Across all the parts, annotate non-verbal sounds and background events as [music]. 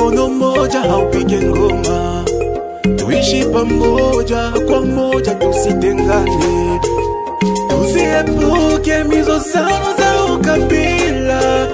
mkono mmoja haupige ngoma, tuishi pamoja kwa moja, tusitengane, tusiepuke mizozano za ukabila,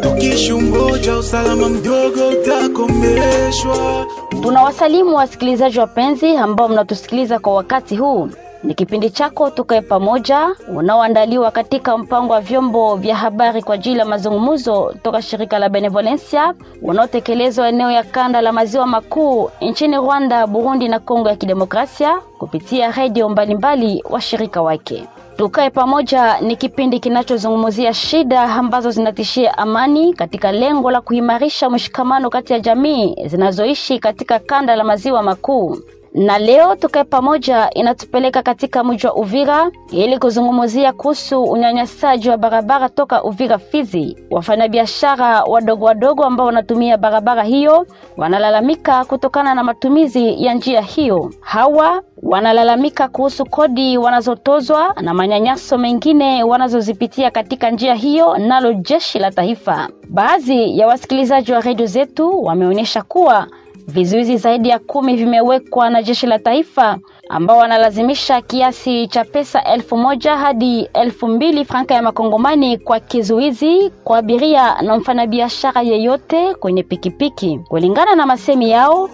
Tukishi umoja, usalama mdogo utakomeshwa. Tunawasalimu wasikilizaji wapenzi ambao mnatusikiliza kwa wakati huu. Ni kipindi chako Tukae Pamoja unaoandaliwa katika mpango wa vyombo vya habari kwa ajili ya mazungumzo toka shirika la Benevolencia unaotekelezwa eneo ya kanda la maziwa makuu nchini Rwanda, Burundi na Kongo ya Kidemokrasia kupitia redio mbalimbali washirika wake. Tukae Pamoja ni kipindi kinachozungumzia shida ambazo zinatishia amani katika lengo la kuimarisha mshikamano kati ya jamii zinazoishi katika kanda la maziwa makuu na leo Tukae Pamoja inatupeleka katika mji wa Uvira ili kuzungumzia kuhusu unyanyasaji wa barabara toka Uvira Fizi. Wafanyabiashara wadogo wadogo ambao wanatumia barabara hiyo wanalalamika kutokana na matumizi ya njia hiyo. Hawa wanalalamika kuhusu kodi wanazotozwa na manyanyaso mengine wanazozipitia katika njia hiyo, nalo jeshi la taifa. Baadhi ya wasikilizaji wa redio zetu wameonyesha kuwa vizuizi zaidi ya kumi vimewekwa na jeshi la taifa ambao wanalazimisha kiasi cha pesa elfu moja hadi elfu mbili franka ya makongomani kwa kizuizi kwa abiria na mfanyabiashara yeyote kwenye pikipiki. Kulingana na masemi yao,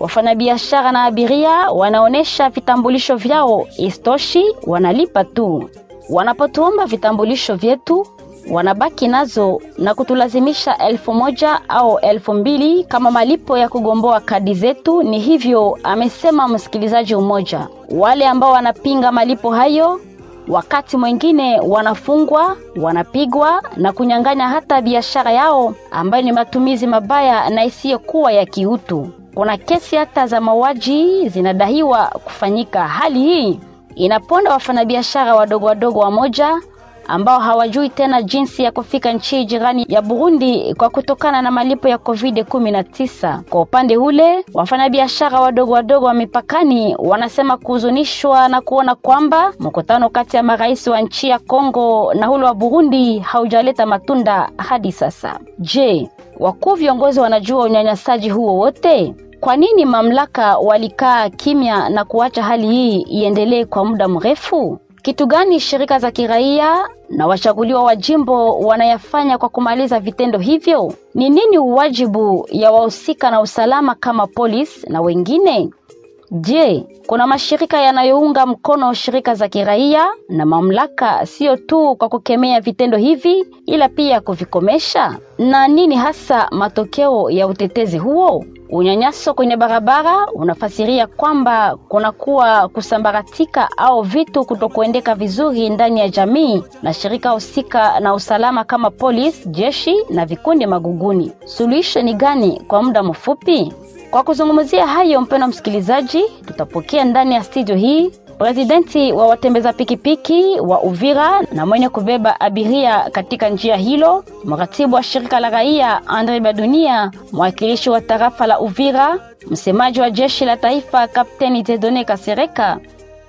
wafanyabiashara na abiria wanaonyesha vitambulisho vyao, istoshi wanalipa tu. Wanapotuomba vitambulisho vyetu wanabaki nazo na kutulazimisha elfu moja au elfu mbili kama malipo ya kugomboa kadi zetu. Ni hivyo amesema msikilizaji mmoja. Wale ambao wanapinga malipo hayo, wakati mwingine wanafungwa, wanapigwa na kunyang'anya hata biashara yao ambayo ni matumizi mabaya na isiyokuwa ya kiutu. Kuna kesi hata za mauaji zinadaiwa kufanyika. Hali hii inaponda wafanyabiashara wadogo wadogo wamoja ambao hawajui tena jinsi ya kufika nchi jirani ya Burundi kwa kutokana na malipo ya Covid 19. Kwa upande ule, wafanyabiashara wadogo wadogo wa mipakani wanasema kuhuzunishwa na kuona kwamba mkutano kati ya marais wa nchi ya Kongo na ule wa Burundi haujaleta matunda hadi sasa. Je, wakuu viongozi wanajua unyanyasaji huo wote? Kwa nini mamlaka walikaa kimya na kuacha hali hii iendelee kwa muda mrefu? Kitu gani shirika za kiraia na wachaguliwa wa jimbo wanayafanya kwa kumaliza vitendo hivyo? Ni nini uwajibu ya wahusika na usalama kama polisi na wengine? Je, kuna mashirika yanayounga mkono shirika za kiraia na mamlaka, sio tu kwa kukemea vitendo hivi, ila pia kuvikomesha? Na nini hasa matokeo ya utetezi huo? Unyanyaso kwenye barabara unafasiria kwamba kunakuwa kusambaratika au vitu kutokuendeka vizuri ndani ya jamii na shirika husika na usalama kama polisi, jeshi na vikundi maguguni. Suluhisho ni gani kwa muda mfupi? Kwa kuzungumzia hayo, mpendwa msikilizaji, tutapokea ndani ya studio hii Presidenti wa watembeza pikipiki wa Uvira na mwenye kubeba abiria katika njia hilo, mratibu wa shirika la raia Andre Badunia, mwakilishi wa tarafa la Uvira, msemaji wa jeshi la taifa Kapteni Tedone Kasereka,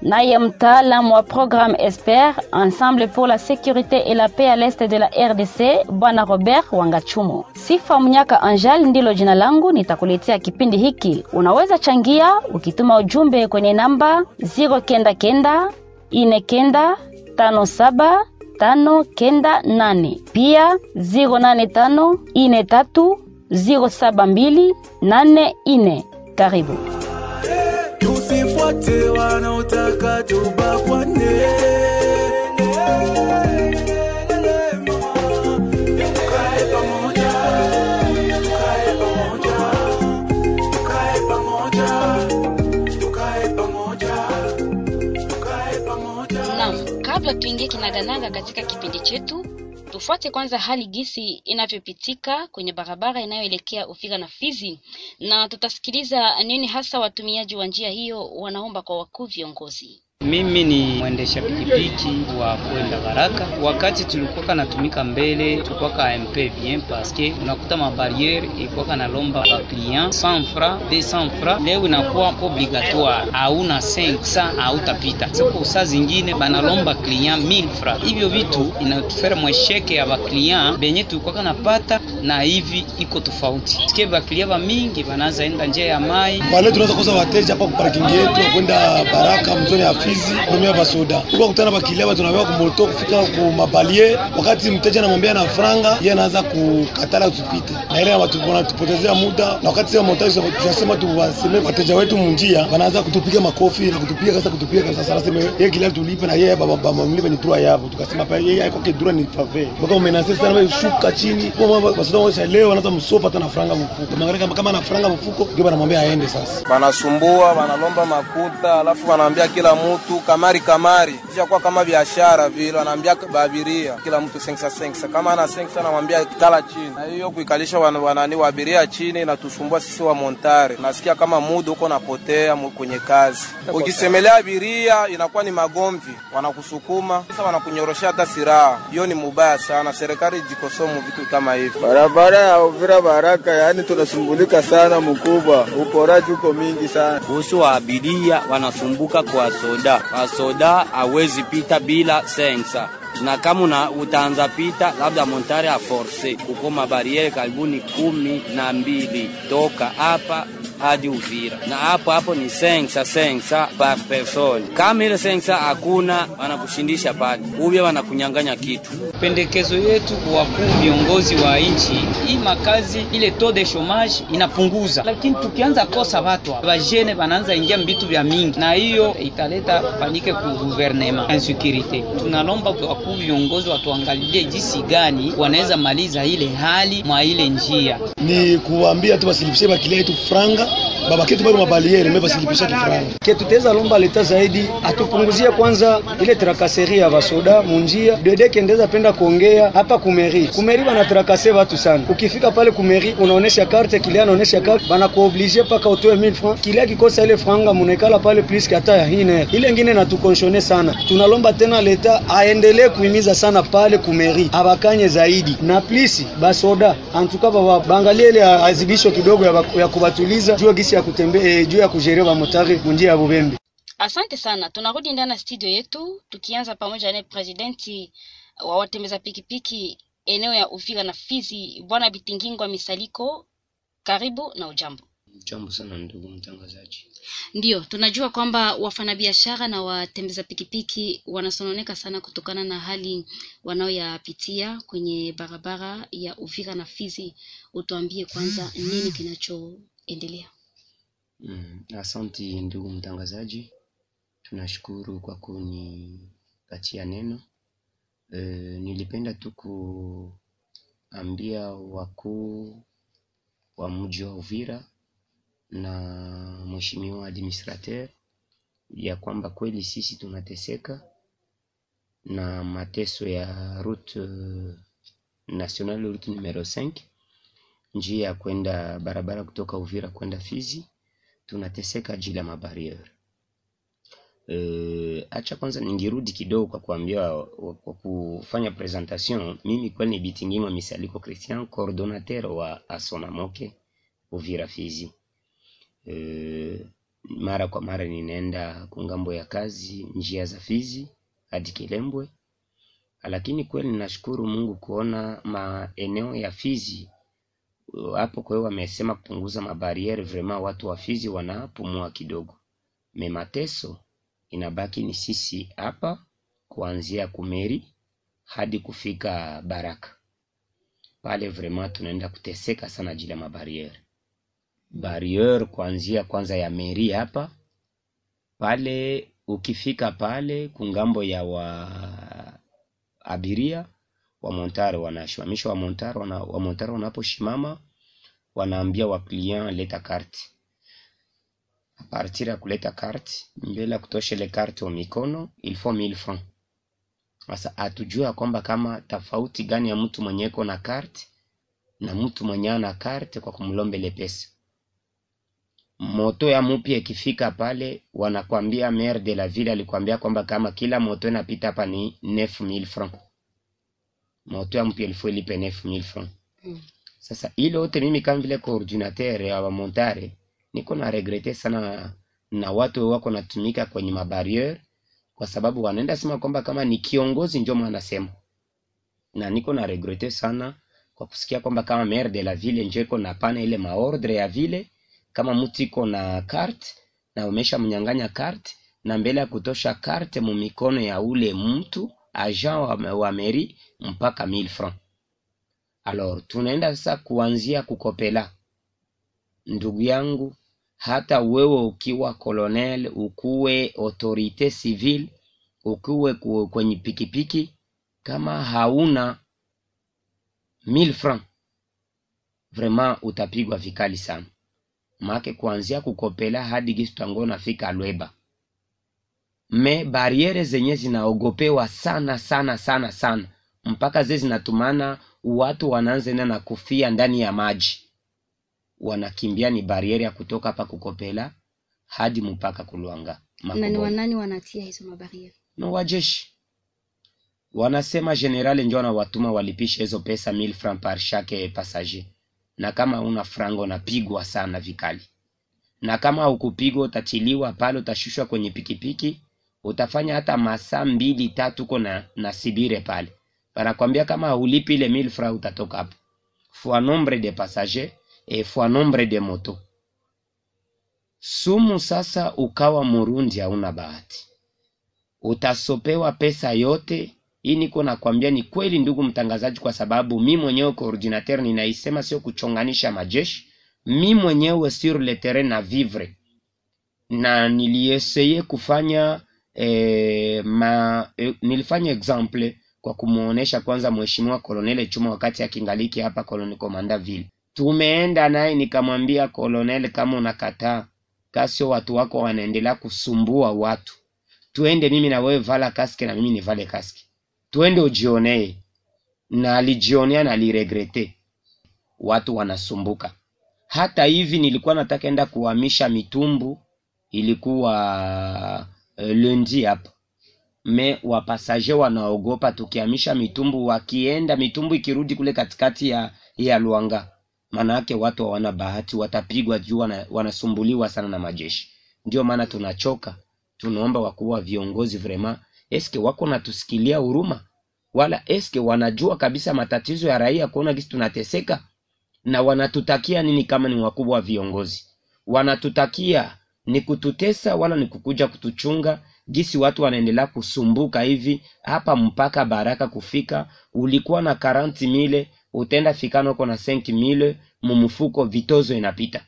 naye mtaalamu wa programme Esper Ensemble pour la sécurité et la paix à l'est de la RDC, bwana Robert Wangachumo. Sifa Mnyaka Angel ndilo jina langu, nitakuletea kipindi hiki. Unaweza changia ukituma ujumbe kwenye namba 099 ine kenda tano saba tano kenda nane, pia 085 ine tatu 072 nane ine. Karibu. Tukae pamoja. Naam, kabla tuingie kinaganaga katika kipindi chetu, tufuate kwanza hali gisi inavyopitika kwenye barabara inayoelekea Uvira na Fizi, na tutasikiliza nini hasa watumiaji wa njia hiyo wanaomba kwa wakuu viongozi. Mimi ni mwendesha pikipiki wa kwenda Baraka. Wakati tulikuwa natumika mbele, tulikuwa MP bien paske unakuta mabariere ilikuwa na lomba ba client 100 francs 200 francs, leo inakuwa obligatoire, hauna 500 hautapita. Siku saa zingine banalomba client 1000 francs. Hivyo vitu inatufera mwesheke ya ba client benye tulikuwa napata na hivi iko tofauti. Sikia ba client ba mingi banaanza enda njia ya mai. bale, tunaweza kosa wateja hapa kwa parking yetu kwenda Baraka mzoni Fizi kumia basoda. Kwa kutana bakilia watu tunawewa kumoto kufika ku mabalie, wakati mteja anamwambia na franga, yeye anaanza kukatala tupite. Na ile watu wanatupotezea muda na wakati sema montage tunasema tu waseme wateja wetu munjia, wanaanza kutupiga makofi na kutupiga kasa kutupiga kasa sasa sema yeye kila tulipe na yeye baba baba mlipe ni tua yabo. Tukasema pa yeye haiko kidura ni pave. Baka umenasa sana wewe shuka chini. Kwa mambo basoda wao leo anaanza msopa hata na franga mfuko. Maana kama kama na franga mfuko ndio wanamwambia aende sasa. Wanasumbua, wanalomba makuta, alafu wanaambia kila mtu kamari kamari. Kisha kwa kama biashara vile Anaambia baabiria kila mtu sengsa sengsa. Kama ana sengsa anamwambia kala chini. Na hiyo kuikalisha wan, wanani wa abiria chini na tusumbua sisi wa montare. Nasikia kama muda uko napotea kwenye kazi. Ukisemelea abiria inakuwa ni magomvi, wanakusukuma sasa, wanakunyoroshea hata siraha. Hiyo ni mubaya sana. Serikali jikosomu vitu kama hivi. Barabara ya Uvira Baraka, yani tunasumbulika sana mkubwa, uporaji uko mingi sana. Kuhusu wa abiria wanasumbuka kwa soda, kwa soda hawezi pita bila sensa. Na kama utaanza pita labda montare a force. Kuko mabariere karibuni kumi na mbili. Toka hapa hadi Uvira, na hapo hapo ni sensa sensa par person. Kama ile sensa hakuna, wanakushindisha pale, uvye wanakunyang'anya kitu. Pendekezo yetu kwa wakuu viongozi wa nchi, hii makazi ile taux de chômage inapunguza, lakini tukianza kosa watu vajene wanaanza ingia mbitu vya mingi, na hiyo italeta panike ku gouvernement insecurite. Tunalomba wakuu viongozi watuangalie jinsi gani wanaweza maliza ile hali mwa ile njia, ni kuambia tu basi, kile yetu franga baba kitu bado mabaliere mbe basilipisha kifranga ke tuteza lomba leta zaidi atupunguzie kwanza ile trakaseri ya basoda munjia dede kendeza penda kuongea hapa kumeri kumeri bana trakase watu sana. Ukifika pale kumeri unaonesha karte kile anaonesha karte bana kuoblige paka utoe 1000 francs. Kile kikosa ile franga munekala pale plus kata ya hine ile ingine natukonshone sana. Tunalomba tena leta aendelee kuimiza sana pale kumeri abakanye zaidi. Na plisi basoda antuka baba bangalie ile azibisho kidogo ya, ya kubatuliza. Jua gisi ya kutembea e, juu ya kujerewa motari munjia ya Bubembe. Asante sana. Tunarudi ndani ya studio yetu tukianza pamoja na presidenti wa watembeza pikipiki eneo ya Uvira na Fizi, Bwana Bitingingwa Misaliko. Karibu na ujambo. Jambo sana ndugu mtangazaji. Ndiyo, tunajua kwamba wafanyabiashara na watembeza pikipiki wanasononeka sana kutokana na hali wanayoyapitia kwenye barabara ya Uvira na Fizi. Utuambie kwanza nini kinachoendelea? Mm, asanti ndugu mtangazaji, tunashukuru kwa kunipatia neno. E, nilipenda tu kuambia wakuu wa mji wa Uvira na mheshimiwa administrateur ya kwamba kweli sisi tunateseka na mateso ya route national route numero 5 njia ya kwenda barabara kutoka Uvira kwenda Fizi tunateseka ajili ya mabarieri Uh, acha kwanza ningirudi kidogo kwa kuambia kwa kufanya presentation. Mimi kweli ni Bitingima Misaliko Christian, coordinateur wa Asonamoke Uvira Fizi. Uh, mara kwa mara ninaenda kungambo ya kazi njia za Fizi hadi Kilembwe, lakini kweli ninashukuru Mungu kuona maeneo ya Fizi hapo kwa hiyo wamesema kupunguza mabariere vraiment, watu wafizi wanapumua kidogo. memateso inabaki ni sisi hapa, kuanzia Kumeri hadi kufika Baraka pale, vraiment tunaenda kuteseka sana ajili ya mabariere bariere, kuanzia kwanza ya meri hapa pale, ukifika pale kungambo ya wa abiria wa montare wanashimamisha wa montare wana, wa montare wanaposhimama wanaambia wa client leta carte. A partir ya kuleta carte, mbele ya kutosha ile carte wa mikono il faut 1000 francs. Sasa atujua kwamba kama tofauti gani ya mtu mwenye iko na carte na mtu mwenye ana carte kwa kumlomba ile pesa. moto ya mupya ikifika pale wanakwambia maire de la ville alikwambia kwamba kama kila moto inapita hapa ni 9000 francs moto ya mpya ilifo ilipe 9000 francs Mm. sasa ile yote mimi kama vile coordinateur ya montare niko na regrete sana na watu wako natumika kwenye mabariere kwa sababu wanaenda sema kwamba kama ni kiongozi ndio mwanasema na niko na regrete sana kwa kusikia kwamba kama maire de la ville njeko iko na pana ile maordre ya vile, kama mtu iko na carte na umesha mnyang'anya carte na mbele ya kutosha carte mumikono ya ule mtu agent wa, wa meri mpaka 1000 francs. Alors tunaenda sasa kuanzia kukopela. Ndugu yangu hata wewe ukiwa colonel ukuwe autorite civile ukuwe kwenye pikipiki kama hauna 1000 francs vraiment utapigwa vikali sana. Make kuanzia kukopela hadi gisi tango nafika lweba me bariere zenye zinaogopewa sana sana sana sana. Mpaka ze zinatumana watu wanaanza enda na kufia ndani ya maji. Wanakimbia ni bariere ya kutoka hapa kukopela hadi mpaka kulwanga na ni wanani wanatia hizo mabariere no wajeshi. Wanasema general njo wanawatuma walipishe hizo pesa 1000 francs par chaque passager. Na kama una frango unapigwa sana vikali. Na kama ukupigwa utatiliwa pale utashushwa kwenye pikipiki utafanya hata masaa mbili tatu uko na, na sibire pale. Wanakwambia kama hulipi ile 1000 francs utatoka hapo. Fois nombre de passagers et fois nombre de moto sumu sasa ukawa murundi hauna bahati. Utasopewa pesa yote. Hii niko nakwambia ni kweli ndugu mtangazaji kwa sababu mi mwenyewe coordinateur ninaisema sio kuchonganisha majeshi. Mi mwenyewe sur le terrain na vivre. Na nilieseye kufanya eh, ma, eh, nilifanya example kwa kumuonesha kwanza mheshimiwa kolonele chuma wakati akingaliki hapa koloni komanda vile. tumeenda naye nikamwambia kolonel kama unakataa kasio watu wako wanaendelea kusumbua watu. Tuende mimi na wewe vala kaski na mimi nivale kaski, tuende ujionee. Na alijionea na aliregrete. Watu wanasumbuka. Hata hivi nilikuwa nataka enda kuhamisha mitumbu ilikuwa lundi hapo me wapasaje wanaogopa tukiamisha mitumbu wakienda mitumbu ikirudi kule katikati ya ya Luanga maanake watu hawana bahati watapigwa juu wana, wanasumbuliwa sana na majeshi. Ndio maana tunachoka tunaomba wakuu wa viongozi vrema eske wako natusikilia huruma? Wala eske wanajua kabisa matatizo ya raia kuona kisi tunateseka? Na wanatutakia nini kama ni wakubwa wa viongozi? Wanatutakia ni kututesa wala ni kukuja kutuchunga gisi watu wanaendelea kusumbuka hivi hapa mpaka baraka kufika ulikuwa na 40 mile utenda fikana uko na senki mile mumufuko vitozo inapita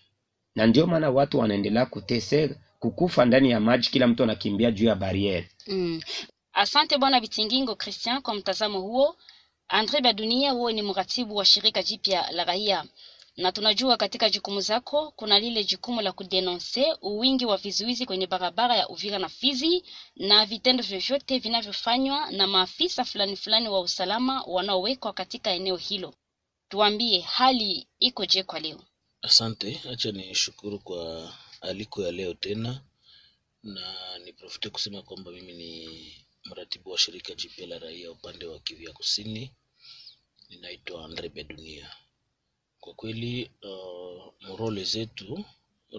na ndio maana watu wanaendelea kuteseka kukufa ndani ya maji kila mtu anakimbia juu ya bariere Mm. Asante bwana vitingingo Christian kwa mtazamo huo. Andre Badunia, huo ni mratibu wa shirika jipya la raia, na tunajua katika jukumu zako kuna lile jukumu la kudenonse uwingi wa vizuizi kwenye barabara ya Uvira na Fizi na vitendo vyovyote vinavyofanywa na maafisa fulani fulani wa usalama wanaowekwa katika eneo hilo. Tuambie hali iko je kwa leo? Asante, acha ni shukuru kwa aliko ya leo tena, na niprofite kusema kwamba mimi ni mratibu wa shirika jipya la raia upande wa Kivu ya Kusini, ninaitwa Andre Bedunia. Kwa kweli uh, role zetu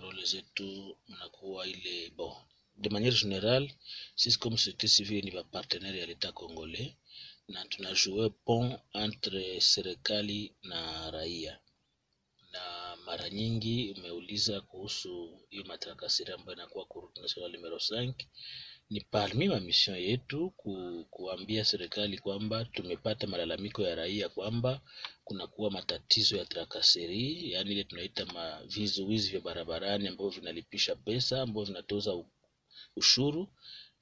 role zetu mnakuwa ile bo. De manière générale sisi comme société civile ni partenaire ya leta congolais na tunajue pont entre serikali na raia. Na mara nyingi umeuliza kuhusu hiyo matrakasiri ambayo inakuwa route nationale numero 5 ni parmi ma mission yetu ku, kuambia serikali kwamba tumepata malalamiko ya raia kwamba kunakuwa matatizo ya trakaseri, yaani ile tunaita vizuizi vya barabarani ambavyo vinalipisha pesa ambavyo vinatoza ushuru,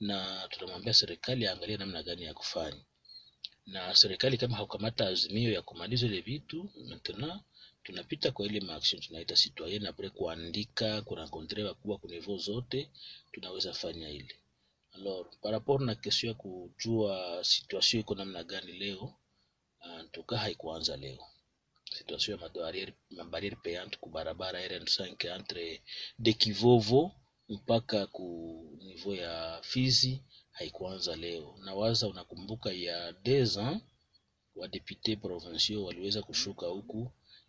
na tunamwambia serikali aangalie namna gani ya kufanya, na serikali kama haukamata azimio ya kumaliza ile vitu maintenant tunapita kwa ile maaction tunaita citoyen apres kuandika kurencontre wakubwa ku niveau zote tunaweza fanya ile alors par rapport na kesho ya kujua situation iko namna gani leo ntuka tuka haikuanza leo. Situation ya mabariere payante ku barabara RN5 entre de Kivovo mpaka ku niveau ya Fizi haikuanza leo. Nawaza unakumbuka ya deza wadepute provinciaux waliweza kushuka huku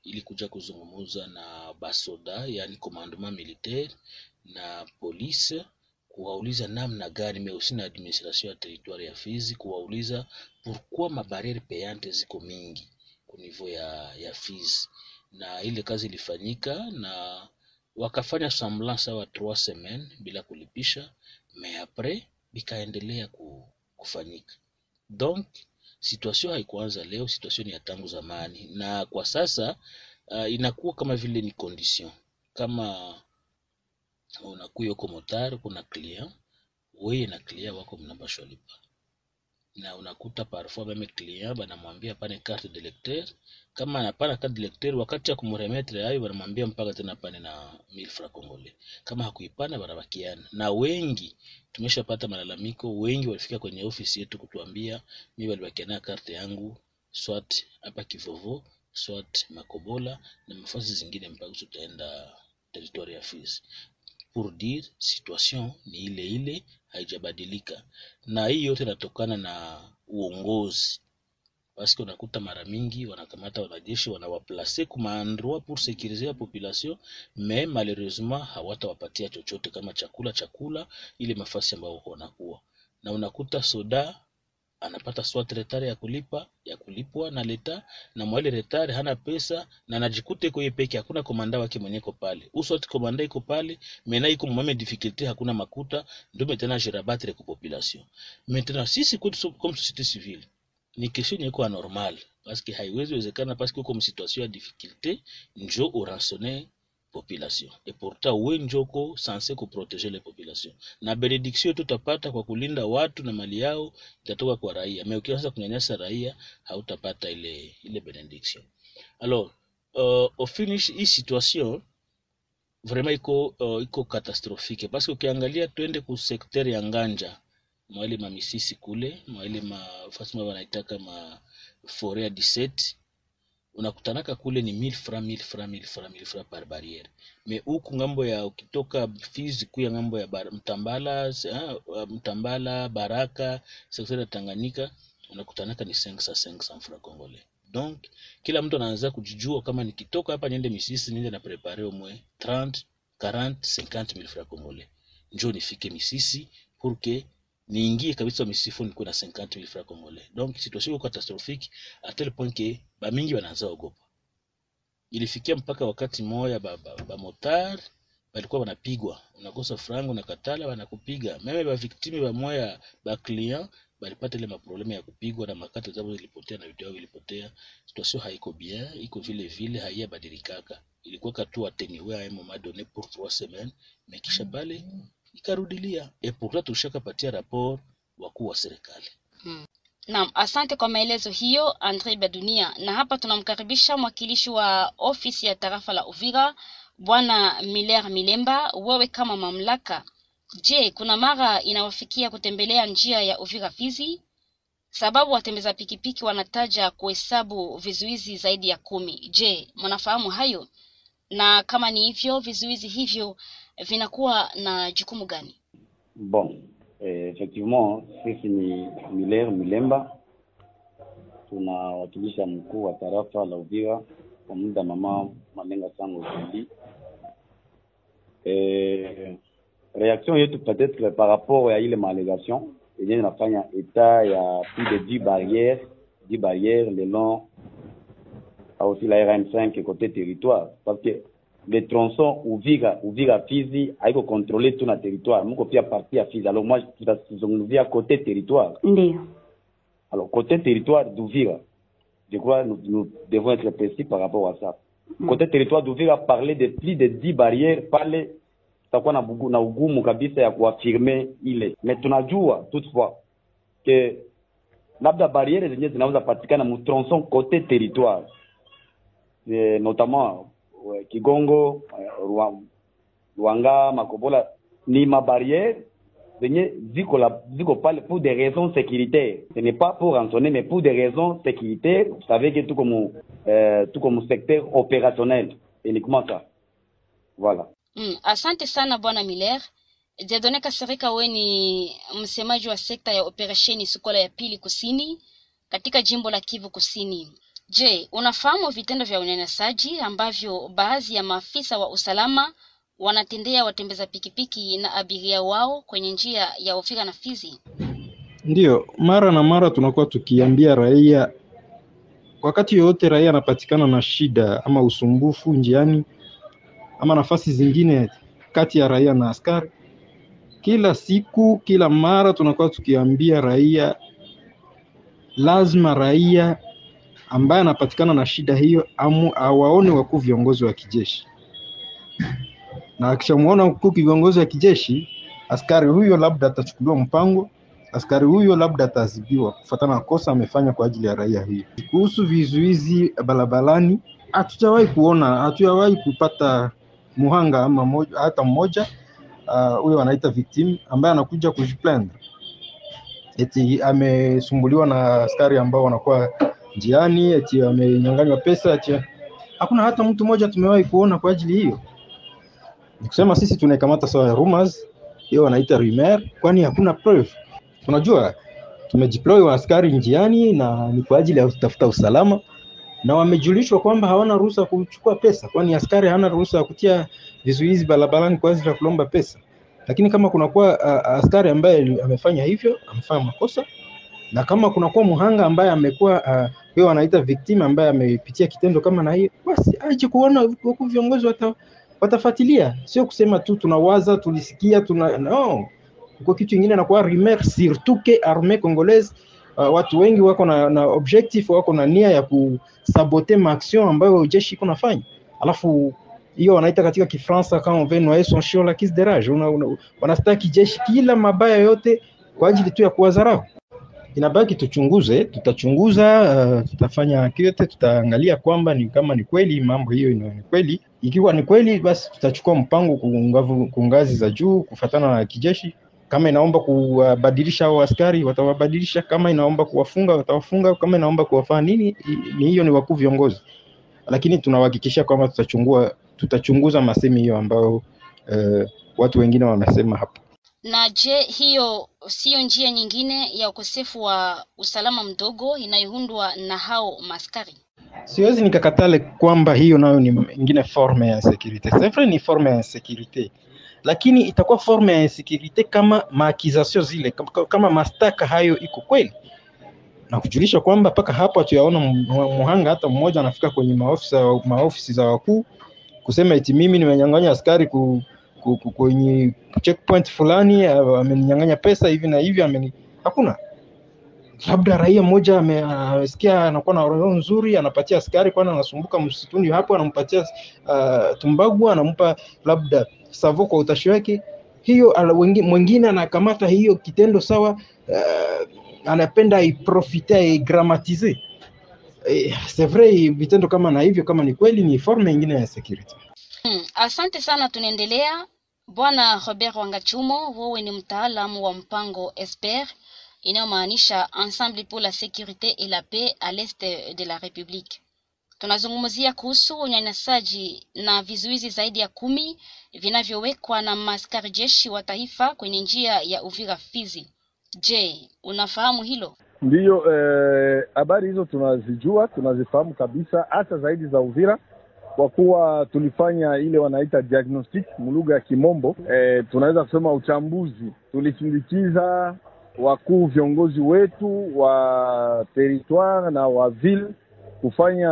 ili kuja kuzungumuza na basoda, yani commandement militaire na police kuwauliza namna gani meusi na administration ya territoire ya Fizi kuwauliza pourquoi mabariere payante ziko mingi ku niveau ya, ya Fizi, na ile kazi ilifanyika na wakafanya semblant sawa trois semaines bila kulipisha, mais après ikaendelea ku, kufanyika. Donc situation haikuanza leo, situation ni ya tangu zamani, na kwa sasa uh, inakuwa kama vile ni condition. Kama unakuya uko motar, kuna client wewe na client wako mnapashwa lipa, na unakuta parfois meme client banamwambia pane carte de lecteur, kama anapana carte de lecteur, wakati ya kumremetre hayo banamwambia mpaka tena pane na 1000 francs congolais. Kama hakuipana banabakiana, na wengi tumeshapata malalamiko, wengi walifika kwenye ofisi yetu kutuambia mimi walibakiana na karte yangu swat hapa Kivovo, swat Makobola na mafasi zingine mpaka tutaenda territoire ya Fizi pour dire situation ni ile ile, haijabadilika, na hii yote inatokana na uongozi. Paske unakuta mara mingi wanakamata wanajeshi wanawaplace kuma endroit pour sécuriser la population, mais malheureusement hawatawapatia chochote kama chakula chakula ile mafasi ambayo wanakuwa na unakuta soda anapata swat retard ya kulipa ya kulipwa na leta na mwali retard hana pesa na anajikuta iko yeye peke, hakuna komanda wake mwenye ko pale, usot komanda iko pale mena iko mwame difficulté, hakuna makuta, ndio metena je rabattre ku population. Maintenant sisi kwetu comme société civile ni question yenye iko normal parce que haiwezi wezekana parce que uko msituation ya difficulté njo uransone population. Et pourtant we njoko censé kuproteger les population na benediction tutapata kwa kulinda watu na mali yao itatoka kwa raia, mais ukianza kunyanyasa raia hautapata ile ile benediction. Alors uh, au finish hii situation vraiment iko uh, iko catastrophique. Parce que ukiangalia twende ku secteur ya Nganja mwaile mamisisi kule mwaile mafasi wanaitaka ma foret ya 17 unakutanaka kule ni 1000 francs 1000 francs 1000 francs 1000 francs par barriere. Me huku ng'ambo ya ukitoka Fizi kuya ng'ambo ya bar, Mtambala ha, Mtambala Baraka sekretari ya Tanganyika unakutanaka ni 500 500 francs congolais. Donc kila mtu anaanza kujijua kama nikitoka hapa niende Misisi niende na prepare moins 30 40 50 mille francs congolais. Njoo nifike Misisi pour que niingie kabisa misifu kuna na 50 mille francs congolais. Donc situation iko catastrophique à tel point que bamingi wanaanza ogopa. Ilifikia mpaka wakati moya ba, ba, ba motar balikuwa wanapigwa, unakosa frango na katala wanakupiga. Meme ba victime ba moya ba client balipata ile maprobleme ya kupigwa na makata zao zilipotea na video ilipotea. Situation haiko bien, iko vile vile haiyabadilikaka. Ilikuwa katua ateniwe a un moment donné pour 3 semaines, mais kisha pale ikarudilia et pourtant tulishakapatia rapport wakuu wa serikali. hmm. Naam, asante kwa maelezo hiyo Andre Badunia. Na hapa tunamkaribisha mwakilishi wa ofisi ya tarafa la Uvira Bwana Miller Milemba. Wewe kama mamlaka, je, kuna mara inawafikia kutembelea njia ya Uvira Fizi? Sababu watembeza pikipiki wanataja kuhesabu vizuizi zaidi ya kumi. Je, mnafahamu hayo? Na kama ni hivyo, vizuizi hivyo vinakuwa na jukumu gani? Bon, eh, effectivement sisi ni Miller Milemba, tunawakilisha mkuu wa tarafa la Uvira kwa muda mama Malenga Sango Zindi. Eh, reaction yetu peut-être par rapport ya ile maallegation yenye inafanya etat ya plus de 10 barrières 10 barrières le long aussi la RM5 côté territoire parce que le tronçon Uvira Uvira Fizi haiko contrôlé tu na territoire, muko pia partie ya Fizi. Alors moi tutazungumzia côté territoire. Ndio. Alors côté territoire d'Uvira, je crois nous, nous devons être précis par rapport à ça. Mm. Côté territoire d'Uvira, parler de plus de 10 barrières pale takuwa na, bugu, na ugumu kabisa ya kuafirme ile, mais tunajua toutefois que labda barriere zenyewe zinaweza patikana mu tronçon côté territoire notamment Kigongo, Luanga, Rwanga, Makobola ni mabariere zenye ziko la ziko pale pour des raisons sécuritaires ce n'est pas pour rançonner mais pour des raisons sécuritaires vous savez que tout comme euh, tout comme secteur opérationnel uniquement ça voilà Mm, asante sana bwana Miller. Jedone Kasereka, we ni msemaji wa sekta ya operesheni Sukola ya pili kusini katika jimbo la Kivu Kusini. Je, unafahamu vitendo vya unyanyasaji ambavyo baadhi ya maafisa wa usalama wanatendea watembeza pikipiki na abiria wao kwenye njia ya Uvira na Fizi? Ndiyo, mara na mara tunakuwa tukiambia raia, wakati yoyote raia anapatikana na shida ama usumbufu njiani ama nafasi zingine kati ya raia na askari, kila siku, kila mara tunakuwa tukiambia raia, lazima raia ambaye anapatikana na shida hiyo amu, awaone wakuu viongozi wa kijeshi, na akishamwona wakuu viongozi wa kijeshi, askari huyo labda atachukuliwa mpango askari huyo labda ataadhibiwa kufuatana na kosa amefanya kwa ajili ya raia hiyo. Kuhusu vizuizi barabarani, hatujawahi kuona, hatujawahi kupata muhanga ama moja, hata mmoja huyo uh, wanaita victim ambaye anakuja kujiplan eti amesumbuliwa na askari ambao wanakuwa njiani, eti wamenyang'anywa pesa, eti hakuna hata mtu mmoja tumewahi kuona kwa ajili hiyo. Nikusema sisi tunaikamata sawa rumors, hiyo wanaita rumor, kwani hakuna proof. Unajua tumejiploy wa askari njiani na ni kwa ajili ya kutafuta usalama, na wamejulishwa kwamba hawana ruhusa kuchukua pesa, kwani askari hana ruhusa ya kutia vizuizi barabarani kwa ajili ya kulomba pesa. Lakini kama kunakuwa uh, askari ambaye amefanya hivyo, amefanya makosa, na kama kunakuwa muhanga ambaye amekuwa uh, hiyo wanaita victim ambaye amepitia kitendo kama na hiyo, basi aje kuona huku viongozi wata, watafuatilia, sio kusema tu tunawaza tulisikia tuna no. Kwa kitu kingine nakuwa rumeur surtout que armée congolaise. Uh, watu wengi wako na, na objective wako na nia ya kusabote maaction ambayo jeshi iko nafanya, alafu hiyo wanaita katika Kifaransa kama on veut noyer son chien la rage, una, una, wanastaki jeshi kila mabaya yote kwa ajili tu ya kuwadharau. Inabaki tuchunguze, tutachunguza, uh, tutafanya kiote, tutaangalia kwamba ni kama ni kweli mambo hiyo ino ni kweli. Ikiwa ni kweli, basi tutachukua mpango kungazi za juu kufatana na kijeshi kama inaomba kuwabadilisha hao askari watawabadilisha, kama inaomba kuwafunga watawafunga, kama inaomba kuwafanya nini, ni hiyo ni wakuu viongozi, lakini tunawahakikishia kwamba tutachungua, tutachunguza masemi hiyo ambayo uh, watu wengine wanasema hapo. Na je, hiyo siyo njia nyingine ya ukosefu wa usalama mdogo inayoundwa na hao maskari? Siwezi nikakatale kwamba hiyo nayo ni ingine forme ya insecurite. Vrai ni forme ya insecurite lakini itakuwa forme ya insecurite kama maakizasio zile kama, mastaka hayo iko kweli, na kujulisha kwamba mpaka hapo hatuyaona muhanga hata mmoja anafika kwenye maofisi, maofisi za wakuu kusema eti mimi nimenyang'anya askari ku, kwenye checkpoint fulani ameninyang'anya pesa hivi na hivi ameni... hakuna labda raia mmoja amesikia anakuwa na roho nzuri, anapatia askari, kwani anasumbuka msituni hapo, anampatia uh, tumbagu, anampa labda savo kwa utashi wake. Hiyo mwingine anakamata hiyo kitendo sawa, uh, anapenda iprofite aigramatize. Eh, c'est vrai vitendo kama na hivyo, kama ni kweli, ni forme ingine ya security. Asante sana. Tunaendelea. Bwana Robert Wangachumo, wewe ni mtaalamu wa mpango ESPER inayomaanisha Ensemble pour la sécurité et la paix à l'est de la République. Tunazungumzia kuhusu unyanyasaji na vizuizi zaidi ya kumi vinavyowekwa na maskari jeshi wa taifa kwenye njia ya Uvira Fizi. Je, unafahamu hilo? Ndiyo, habari eh, hizo tunazijua, tunazifahamu kabisa, hasa zaidi za Uvira kwa kuwa tulifanya ile wanaita diagnostic mlugha ya Kimombo. e, tunaweza kusema uchambuzi, tulisindikiza wakuu viongozi wetu wa territoire na wa ville kufanya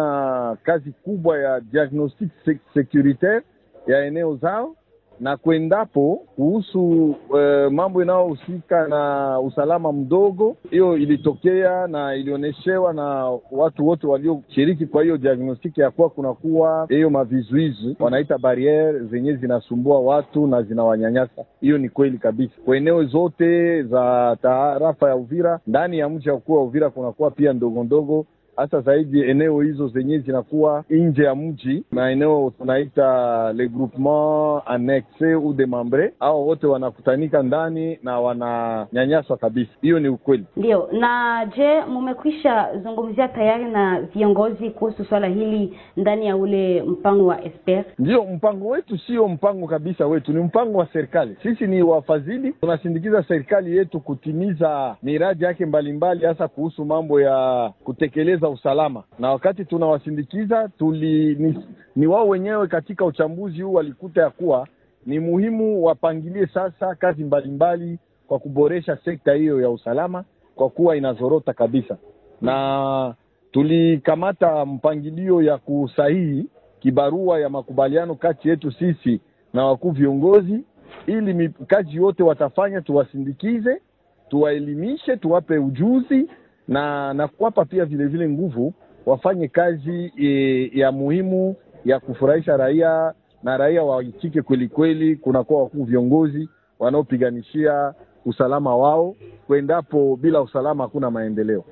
kazi kubwa ya diagnostic securitaire ya eneo zao na kwendapo kuhusu uh, mambo inayohusika na usalama mdogo. Hiyo ilitokea na ilionyeshewa na watu wote walioshiriki kwa hiyo diagnostiki ya kuwa kunakuwa hiyo mavizuizi wanaita bariere zenye zinasumbua watu na zinawanyanyasa. Hiyo ni kweli kabisa kwa eneo zote za tarafa ya Uvira. Ndani ya mji wa kuwa Uvira kunakuwa pia ndogo ndogo hasa zaidi eneo hizo zenye zinakuwa nje ya mji, maeneo tunaita le groupement annexe ou demembre, hao wote wanakutanika ndani na wananyanyaswa kabisa. Hiyo ni ukweli. Ndio. Na je, mumekwisha zungumzia tayari na viongozi kuhusu swala hili ndani ya ule mpango wa Esper? Ndio, mpango wetu sio mpango kabisa wetu, ni mpango wa serikali. Sisi ni wafadhili, tunasindikiza serikali yetu kutimiza miradi yake mbalimbali, hasa kuhusu mambo ya kutekeleza usalama, na wakati tunawasindikiza tuli ni, ni wao wenyewe katika uchambuzi huu walikuta ya kuwa ni muhimu wapangilie sasa kazi mbalimbali mbali kwa kuboresha sekta hiyo ya usalama, kwa kuwa inazorota kabisa, na tulikamata mpangilio ya kusahihi kibarua ya makubaliano kati yetu sisi na wakuu viongozi, ili kazi yote watafanya tuwasindikize, tuwaelimishe, tuwape ujuzi na na kuwapa pia vile vile nguvu wafanye kazi e, ya muhimu ya kufurahisha raia na raia waitike kweli kweli. Kunakuwa wakuu viongozi wanaopiganishia usalama wao, kuendapo bila usalama hakuna maendeleo.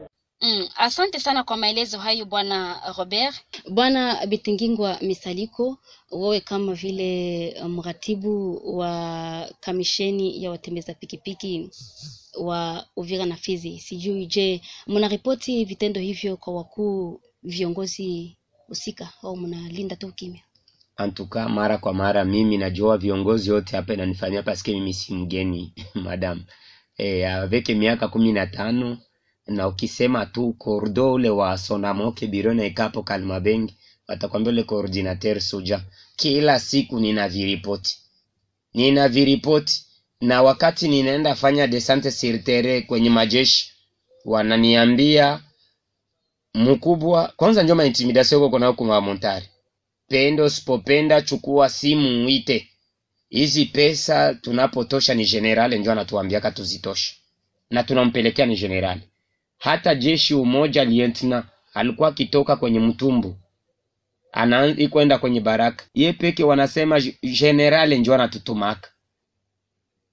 Mm, asante sana kwa maelezo hayo bwana Robert. Bwana Bitingingwa Misaliko, wewe kama vile mratibu wa kamisheni ya watembeza pikipiki wa Uvira na Fizi, sijui je, mnaripoti vitendo hivyo kwa wakuu viongozi husika au mnalinda tu kimya? antuka mara kwa mara mimi najua viongozi wote hapa inanifanyia paske mimi si mgeni [laughs] madam e, aveke miaka kumi na tano na ukisema tu kordo ule wa sonamoke birone na kalma bengi watakwambia ule coordinateur suja kila siku nina viripoti. Nina viripoti. Na wakati ninaenda fanya desante sirtere kwenye majeshi wananiambia mkubwa kwanza njoma intimidation huko kuna huko mamontari pendo sipopenda chukua simu uite. Hizi pesa tunapotosha ni generale njo anatuambiaka tuzitoshe. Na tunampelekea ni generale hata jeshi umoja lieutenant alikuwa akitoka kwenye mtumbu. Anaanza kwenda kwenye baraka. Ye peke wanasema generale njo anatutumaka.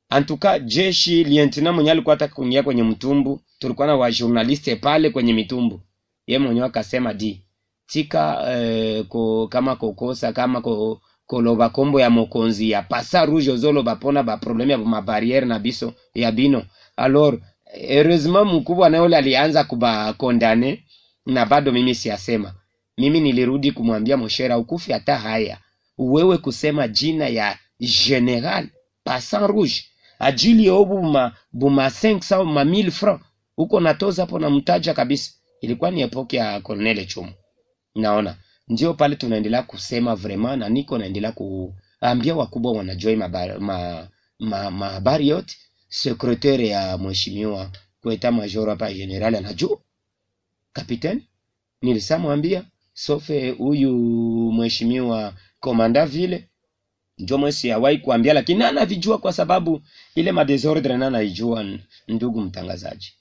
Antuka jeshi lieutenant mwenye alikuwa ataka kuingia kwenye mtumbu tulikuwa na wajournaliste pale kwenye mitumbu. Ye mwenyewe akasema di tika eh, ko, kama kokosa kama ko, koloba kombo ya mokonzi ya pasa rouge ozoloba ba baprobleme ya mabariere na biso ya bino. Alors heureusement mkubwa naye ule alianza kubakondane na bado mimi siasema mimi nilirudi kumwambia moshera ukufi hata haya. Wewe kusema jina ya general passant rouge ajili ya buma buma 500 ma 1000 francs huko natoza hapo namtaja kabisa. Ilikuwa ni epoke ya Colonel Chumu. Naona. Ndio pale tunaendelea kusema vraiment na niko naendelea kuambia wakubwa wanajua mabari ma, ma, ma yote sekretari ya mheshimiwa kweta major hapa general anajua kapitani nilisamwambia sofe huyu mheshimiwa komanda vile njo mwesi awai kuambia lakini anavijua kwa sababu ile madesordre na naijua ndugu mtangazaji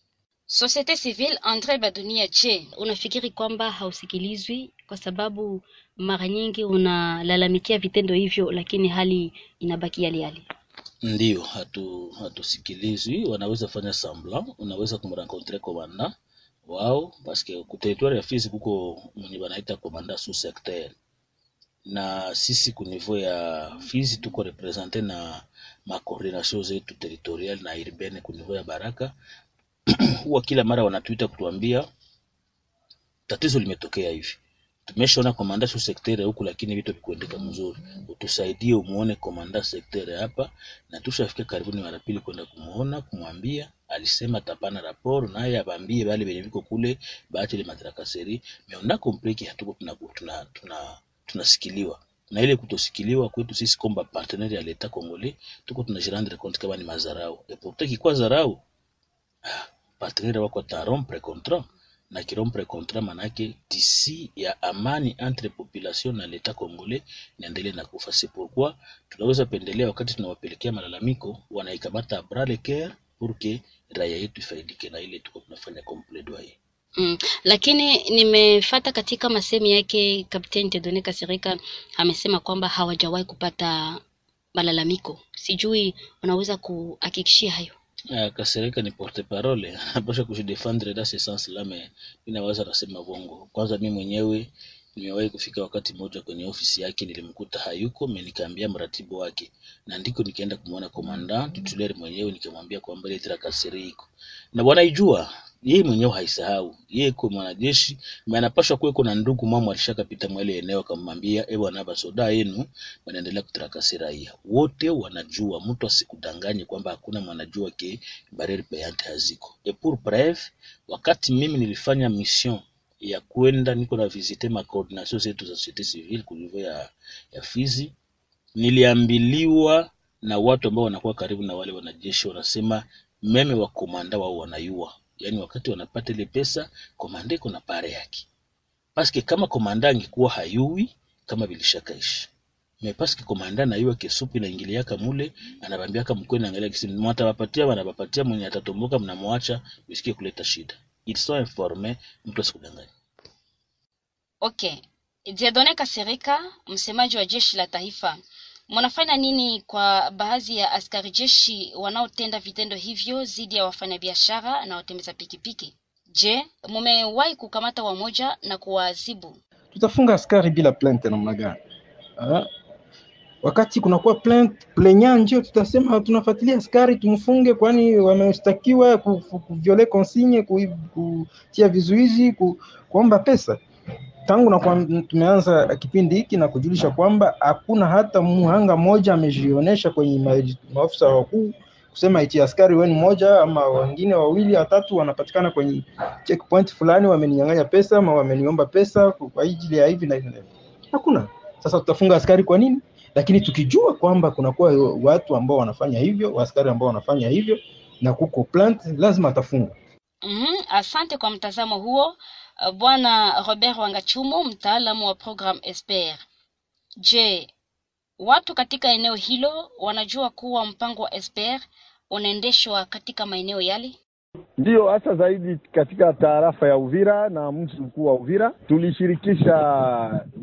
Societe civile Andre Badunia, je, unafikiri kwamba hausikilizwi kwa sababu mara nyingi unalalamikia vitendo hivyo, lakini hali inabaki yale yale? Ndio, hatu hatusikilizwi. Wanaweza fanya sambla unaweza kumrencontre komanda wao paske ku territoire ya Fizi kuko mwenye banaita komanda sous secteur, na sisi ku niveau ya Fizi tuko represente na makoordination zetu territorial na urbaine ku niveau ya Baraka. [clears throat] Huwa kila mara wanatuita kutuambia tatizo limetokea hivi, tumeshaona komanda sio sekteri huku, lakini vitu vikuendeka mzuri, utusaidie umuone komanda sekteri hapa, na tushafika karibuni mara pili kwenda kumuona kumwambia. Alisema tapana raporo naye abambie bale benye viko kule baache ile matrakaseri meonda kompleki hatuko tunasikiliwa tuna, tuna, tunasikiliwa. Na ile kutosikiliwa kwetu sisi komba partenaire ya leta Kongole tuko tunajirendre compte kama ni mazarau et pourtant kikwa zarau partenaire wako atarompre contrat na kirompre contrat, manake tisi ya amani entre population na leta congolais inaendelea na kufa. C'est pourquoi tunaweza pendelea wakati tunawapelekea malalamiko wanaikamata bras le coeur pour que raia yetu ifaidike na ile tuko tunafanya comme plaidoyer. Mm, lakini nimefata katika masemi yake Kapteni Tedone Kasirika amesema kwamba hawajawahi kupata malalamiko. Sijui unaweza kuhakikishia hayo? Uh, Kasereka ni porte parole. [laughs] Anapasha kujidefendre ce sens la mais mimi naweza nasema bongo. Kwanza mimi mwenyewe nimewahi kufika wakati mmoja kwenye ofisi yake, nilimkuta hayuko, mimi nikaambia mratibu wake, na ndiko nikaenda kumwona commandant titulaire mwenyewe, nikamwambia kwamba ile trakaseri iko. Na bwana ijua yeye mwenyewe haisahau. Yeye kwa mwanajeshi anapashwa anapaswa kuwe kuna ndugu mama alishakapita mwele eneo akamwambia e bwana basoda yenu wanaendelea kutrakasi raia wote wanajua mtu asikudanganye kwamba hakuna mwanajua ke barriere payante haziko. Et pour bref wakati mimi nilifanya mission ya kwenda niko na visite ma coordination zetu za societe civile ku niveau ya, ya Fizi niliambiliwa na watu ambao wanakuwa karibu na wale wanajeshi wanasema meme wa komanda wao wanayua yaani wakati wanapata ile pesa komanda iko na pare yake. Paske kama komanda angekuwa hayui kama vilishakaishi me paske komanda nayua kesupu inaingiliaka mule anabambiaka mkwe angalia kisi mwatawapatia wanawapatia mwenye atatomboka mnamwacha msikie kuleta shida. It's so informe mtu asikudanganya Okay. Dieudonne Kasereka, msemaji wa jeshi la taifa, mnafanya nini kwa baadhi ya askari jeshi wanaotenda vitendo hivyo dhidi ya wafanyabiashara na watembeza pikipiki? Je, mumewahi kukamata wamoja na kuwaadhibu? tutafunga askari bila plainte namna gani? Wakati kunakuwa plainte plenya, ndio tutasema tunafuatilia askari tumfunge, kwani wameshtakiwa ku- ku- kuviole consigne, ku- kutia vizuizi, kuomba pesa. Tangu na tumeanza kipindi hiki na kujulisha kwamba hakuna hata muhanga mmoja amejionyesha kwenye maofisa wakuu kusema eti askari wenu mmoja ama wengine wawili watatu wanapatikana kwenye checkpoint fulani wameninyang'anya pesa ama wameniomba pesa kwa ajili ya hivi na hivi na hivi. Hakuna. Sasa tutafunga askari kwa nini? Lakini tukijua kwamba kunakuwa watu ambao wanafanya hivyo, askari ambao wanafanya hivyo na kuko plant, lazima atafungwa. -hmm. asante kwa mtazamo huo Bwana Robert Wangachumo, mtaalamu wa program Esper. Je, watu katika eneo hilo wanajua kuwa mpango wa Esper unaendeshwa katika maeneo yale? Ndiyo, hasa zaidi katika taarafa ya Uvira na mji mkuu wa Uvira tulishirikisha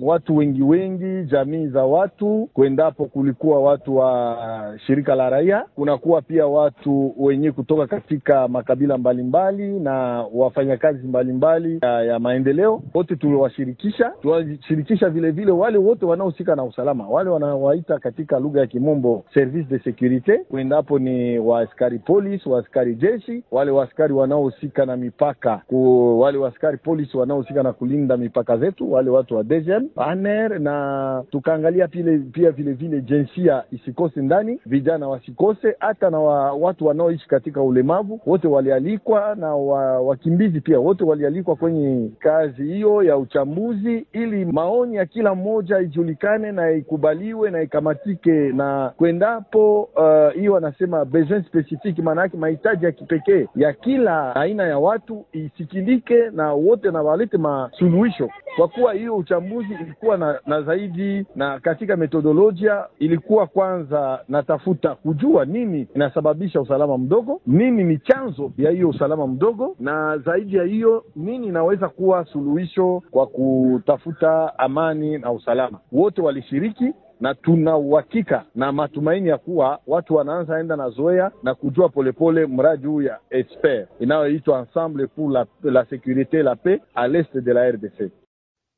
watu wengi wengi, jamii za watu kwendapo. Kulikuwa watu wa shirika la raia, kunakuwa pia watu wenye kutoka katika makabila mbalimbali mbali, na wafanyakazi mbalimbali ya, ya maendeleo, wote tuliwashirikisha. Tuwashirikisha vilevile vile wale wote wanaohusika na usalama, wale wanawaita katika lugha ya kimombo service de securite, kwendapo ni waaskari polisi, waaskari jeshi, wale waaskari wanaohusika na mipaka ku, wale waskari polisi wanaohusika na kulinda mipaka zetu, wale watu wa DGM, aner, na tukaangalia pile, pia vile vile jinsia isikose ndani, vijana wasikose, hata na wa, watu wanaoishi katika ulemavu wote walialikwa, na wa, wakimbizi pia wote walialikwa kwenye kazi hiyo ya uchambuzi, ili maoni ya kila mmoja ijulikane na ikubaliwe na ikamatike, na kwendapo hiyo uh, hiyo wanasema besoin specifique, maana yake mahitaji ya kipekee ya kila aina ya watu isikilike na wote na walete masuluhisho, kwa kuwa hiyo uchambuzi ilikuwa na, na zaidi na katika metodolojia ilikuwa kwanza natafuta kujua nini inasababisha usalama mdogo, nini ni chanzo ya hiyo usalama mdogo, na zaidi ya hiyo nini inaweza kuwa suluhisho kwa kutafuta amani na usalama. Wote walishiriki na tuna uhakika na matumaini ya kuwa watu wanaanza enda na zoea na kujua polepole mradi huu ya Esper inayoitwa Ensemble pour la, la sécurité la paix a l'est de la RDC.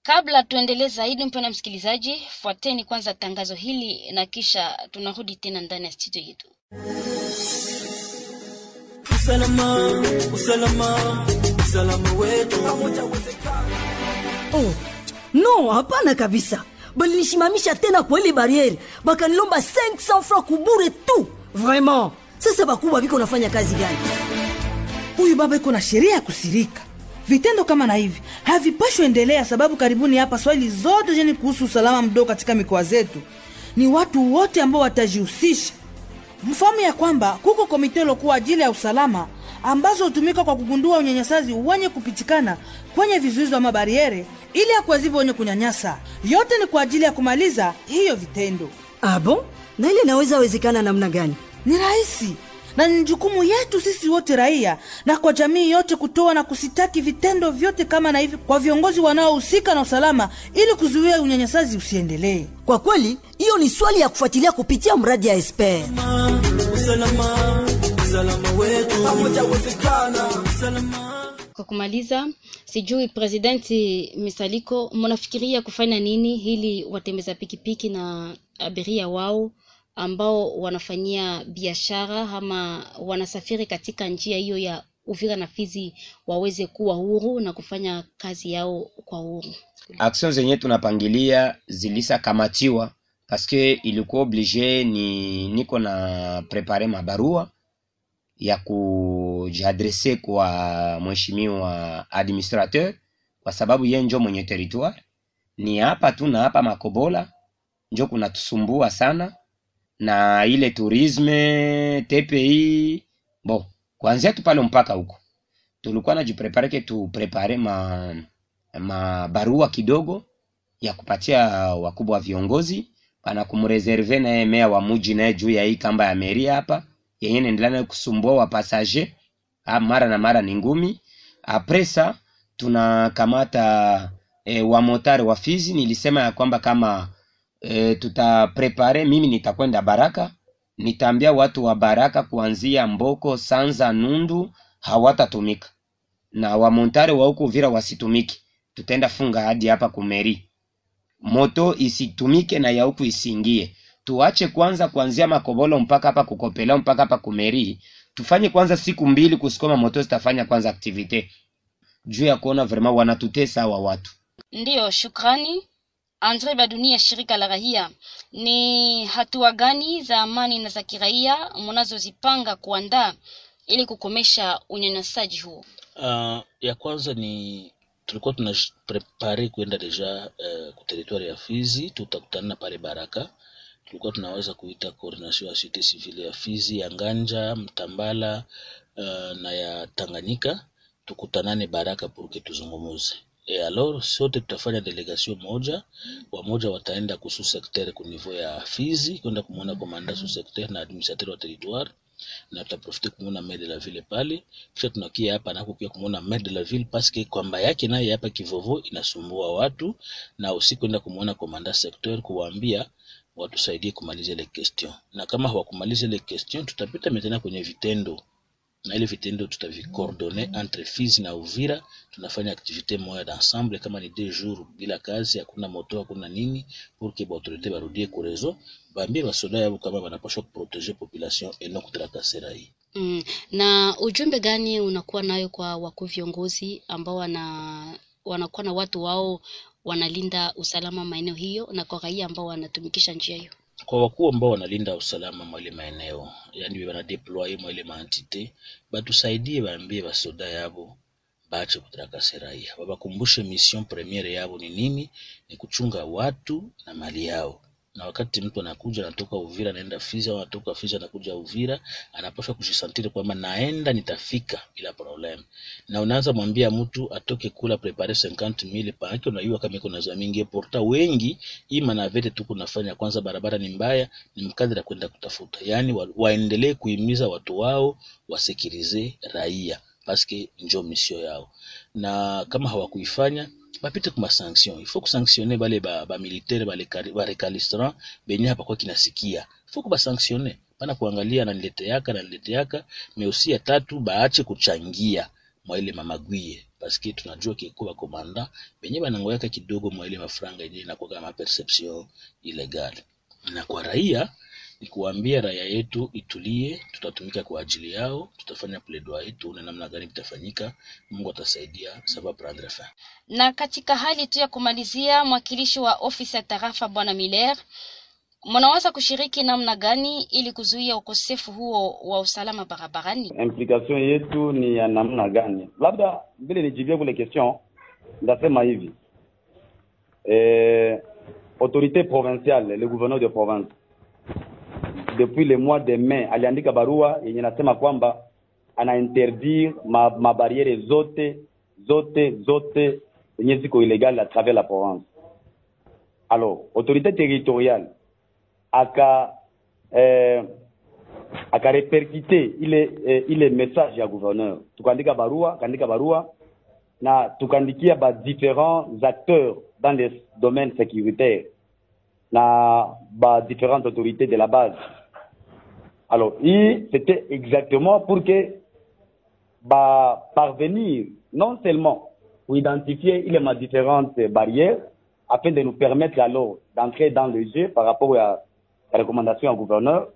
Kabla tuendelee zaidi, mpena msikilizaji, fuateni kwanza tangazo hili na kisha tunarudi tena ndani ya studio yetu. usalama usalama usalama wetu Oh, no, hapana kabisa. Balinisimamisha tena kwa ile bariere, bakanilomba 500 francs kubure tu. Vraiment. Sasa bakubwa biko nafanya kazi gani? huyu baba iko na sheria ya kusirika vitendo kama na hivi havipashwi endelea sababu karibuni hapa swali zote jeni kuhusu usalama mdogo katika mikoa zetu ni watu wote ambao watajihusisha mfahamu ya kwamba kuko komite lokuwa ajili ya usalama ambazo hutumika kwa kugundua unyanyasaji wenye kupitikana kwenye vizuizi wa mabariere ili ya kuwazibu wenye kunyanyasa yote ni kwa ajili ya kumaliza hiyo vitendo Abo, bon? Na ile inaweza wezekana namna gani? ni rahisi na ni jukumu yetu sisi wote raia na kwa jamii yote kutoa na kusitaki vitendo vyote kama na hivi kwa viongozi wanaohusika na usalama ili kuzuia unyanyasaji usiendelee Kwa kweli, hiyo ni swali ya kufuatilia kupitia mradi ya Esper. usalama usalama wetu pamoja usalama Kwa kumaliza, sijui Presidenti Misaliko, mnafikiria kufanya nini ili watembeza pikipiki na abiria wao ambao wanafanyia biashara ama wanasafiri katika njia hiyo ya Uvira na Fizi waweze kuwa huru na kufanya kazi yao kwa huru? action zenye tunapangilia zilisakamatiwa paske ilikuwa oblige ni niko na prepare mabarua ya kujiadrese kwa mheshimiwa administrateur kwa sababu ye njo mwenye territoire. Ni hapa tu na hapa makobola njo kunatusumbua sana na ile tourisme tpi bo kuanzia tu pale mpaka huko. Tulikuwa najiprepare ke tuprepare ma kidogo ya kupatia wakubwa wa viongozi pana kumreserve naye mea wa muji naye juu ya hii kamba ya meria hapa yenye inaendelea kusumbua wapasaje mara na mara ni ngumi apresa tunakamata e, wamotari wa Fizi. Nilisema ya kwamba kama e, tutaprepare, mimi nitakwenda Baraka, nitaambia watu wa Baraka kuanzia Mboko, Sanza, Nundu hawatatumika na wamontare wa huku Uvira wasitumiki. Tutaenda funga hadi hapa kumeri, moto isitumike na ya huku isiingie. Tuache kwanza kuanzia Makobolo mpaka hapa kukopela mpaka hapa kumeri, tufanye kwanza siku mbili kusikoma moto zitafanya kwanza aktivite juu ya kuona vraiment wanatutesa hawa watu. Ndiyo, shukrani. Andre Badunia, shirika la rahia ni hatua gani za amani na za kiraia mnazozipanga kuandaa ili kukomesha unyanyasaji huo? Uh, ya kwanza ni tulikuwa tunaprepare kwenda deja uh, kuteritwari territoire ya Fizi, tutakutana pale Baraka. Tulikuwa tunaweza kuita coordination ya societe civile ya Fizi, ya Nganja, Mtambala uh, na ya Tanganyika, tukutanane Baraka purke tuzungumuze. E alors sote tutafanya delegation moja, wamoja wataenda kusu secteur ku niveau ya Fizi kwenda kumwona komanda su secteur na administrateur wa territoire na tutaprofite kumwona maire de la ville pale, kisha tunakia hapa nako pia kumwona maire de la ville paske kwamba yake naye hapa Kivovo inasumbua watu, na usiku kwenda kumwona komanda secteur kuwaambia watusaidie kumaliza ile question, na kama hawakumaliza ile question tutapita tena kwenye vitendo. Na ile vitendo tutavikordone entre Fizi na Uvira. Tunafanya activite moya d'ensemble, kama ni deux jours bila kazi, hakuna moto, hakuna nini, pour que autorité barudie ku réseau, baambie basoda yabo kama banapaswa kuproteger population et non kutrakasera hii. Mm, na ujumbe gani unakuwa nayo kwa wakuu viongozi ambao wana wanakuwa na watu wao wanalinda usalama maeneo hiyo na kwa raia ambao wanatumikisha njia hiyo? kwa wakuu ambao wanalinda usalama mwaile maeneo, yani wanadeploye deploye maantite batusaidie baambie basoda yabo bache kutrakase raia, babakumbushe mission premiere yabo ni nini, ni kuchunga watu na mali yao. Na wakati mtu anakuja anatoka Uvira anaenda Fizi au anatoka Fizi anakuja Uvira, anapaswa kujisantiri kwamba naenda nitafika bila problem. Na unaanza mwambia mtu atoke kula prepare 50000 paake, unajua kama iko na za mingi porta wengi ima na vete tu kunafanya kwanza, barabara ni mbaya, ni mkadra kwenda kutafuta, yani wa, waendelee kuhimiza watu wao wasikilize raia paske njo misio yao, na kama hawakuifanya bapite kuma sanction. Il faut kusanctionne bale ba, ba bale ba benye hapa kwa kinasikia, il faut kubasanctionne pana kuangalia na nilete yaka na nilete yaka me ya tatu baache kuchangia mwa ile mamagwie paske tunajua kikuwa komanda benye banangoyaka kidogo mwa ile mafranga yenye inakuwa kama perception illegal. Na kwa raia ni kuambia raia yetu itulie, tutatumika kwa ajili yao, tutafanya pledo yetu na namna gani vitafanyika. Mungu atasaidia, sababu prendre fin. Na katika hali tu ya kumalizia, mwakilishi wa ofisi ya tarafa Bwana Miller, mnaweza kushiriki namna gani ili kuzuia ukosefu huo wa usalama barabarani? implication yetu ni ya namna gani? Labda mbele nijibie kule question, ndasema hivi eh, autorité provinciale, le gouverneur de province depuis le mois de mai aliandika barua yenye nasema kwamba ana interdire ma, mabariere zote zote zote zenye ziko illegal à travers la province. Alors autorité territoriale aka eh, akareperkite ile eh, message ya gouverneur, tukaandika barua kaandika barua na tukaandikia différents acteurs dans les domaines sécuritaires na différentes autorités de la base Alors, c'était exactement pour que bah, parvenir non seulement pour identifier il a différentes barrières afin de nous permettre alors d'entrer dans le jeu par rapport à la recommandation au gouverneur,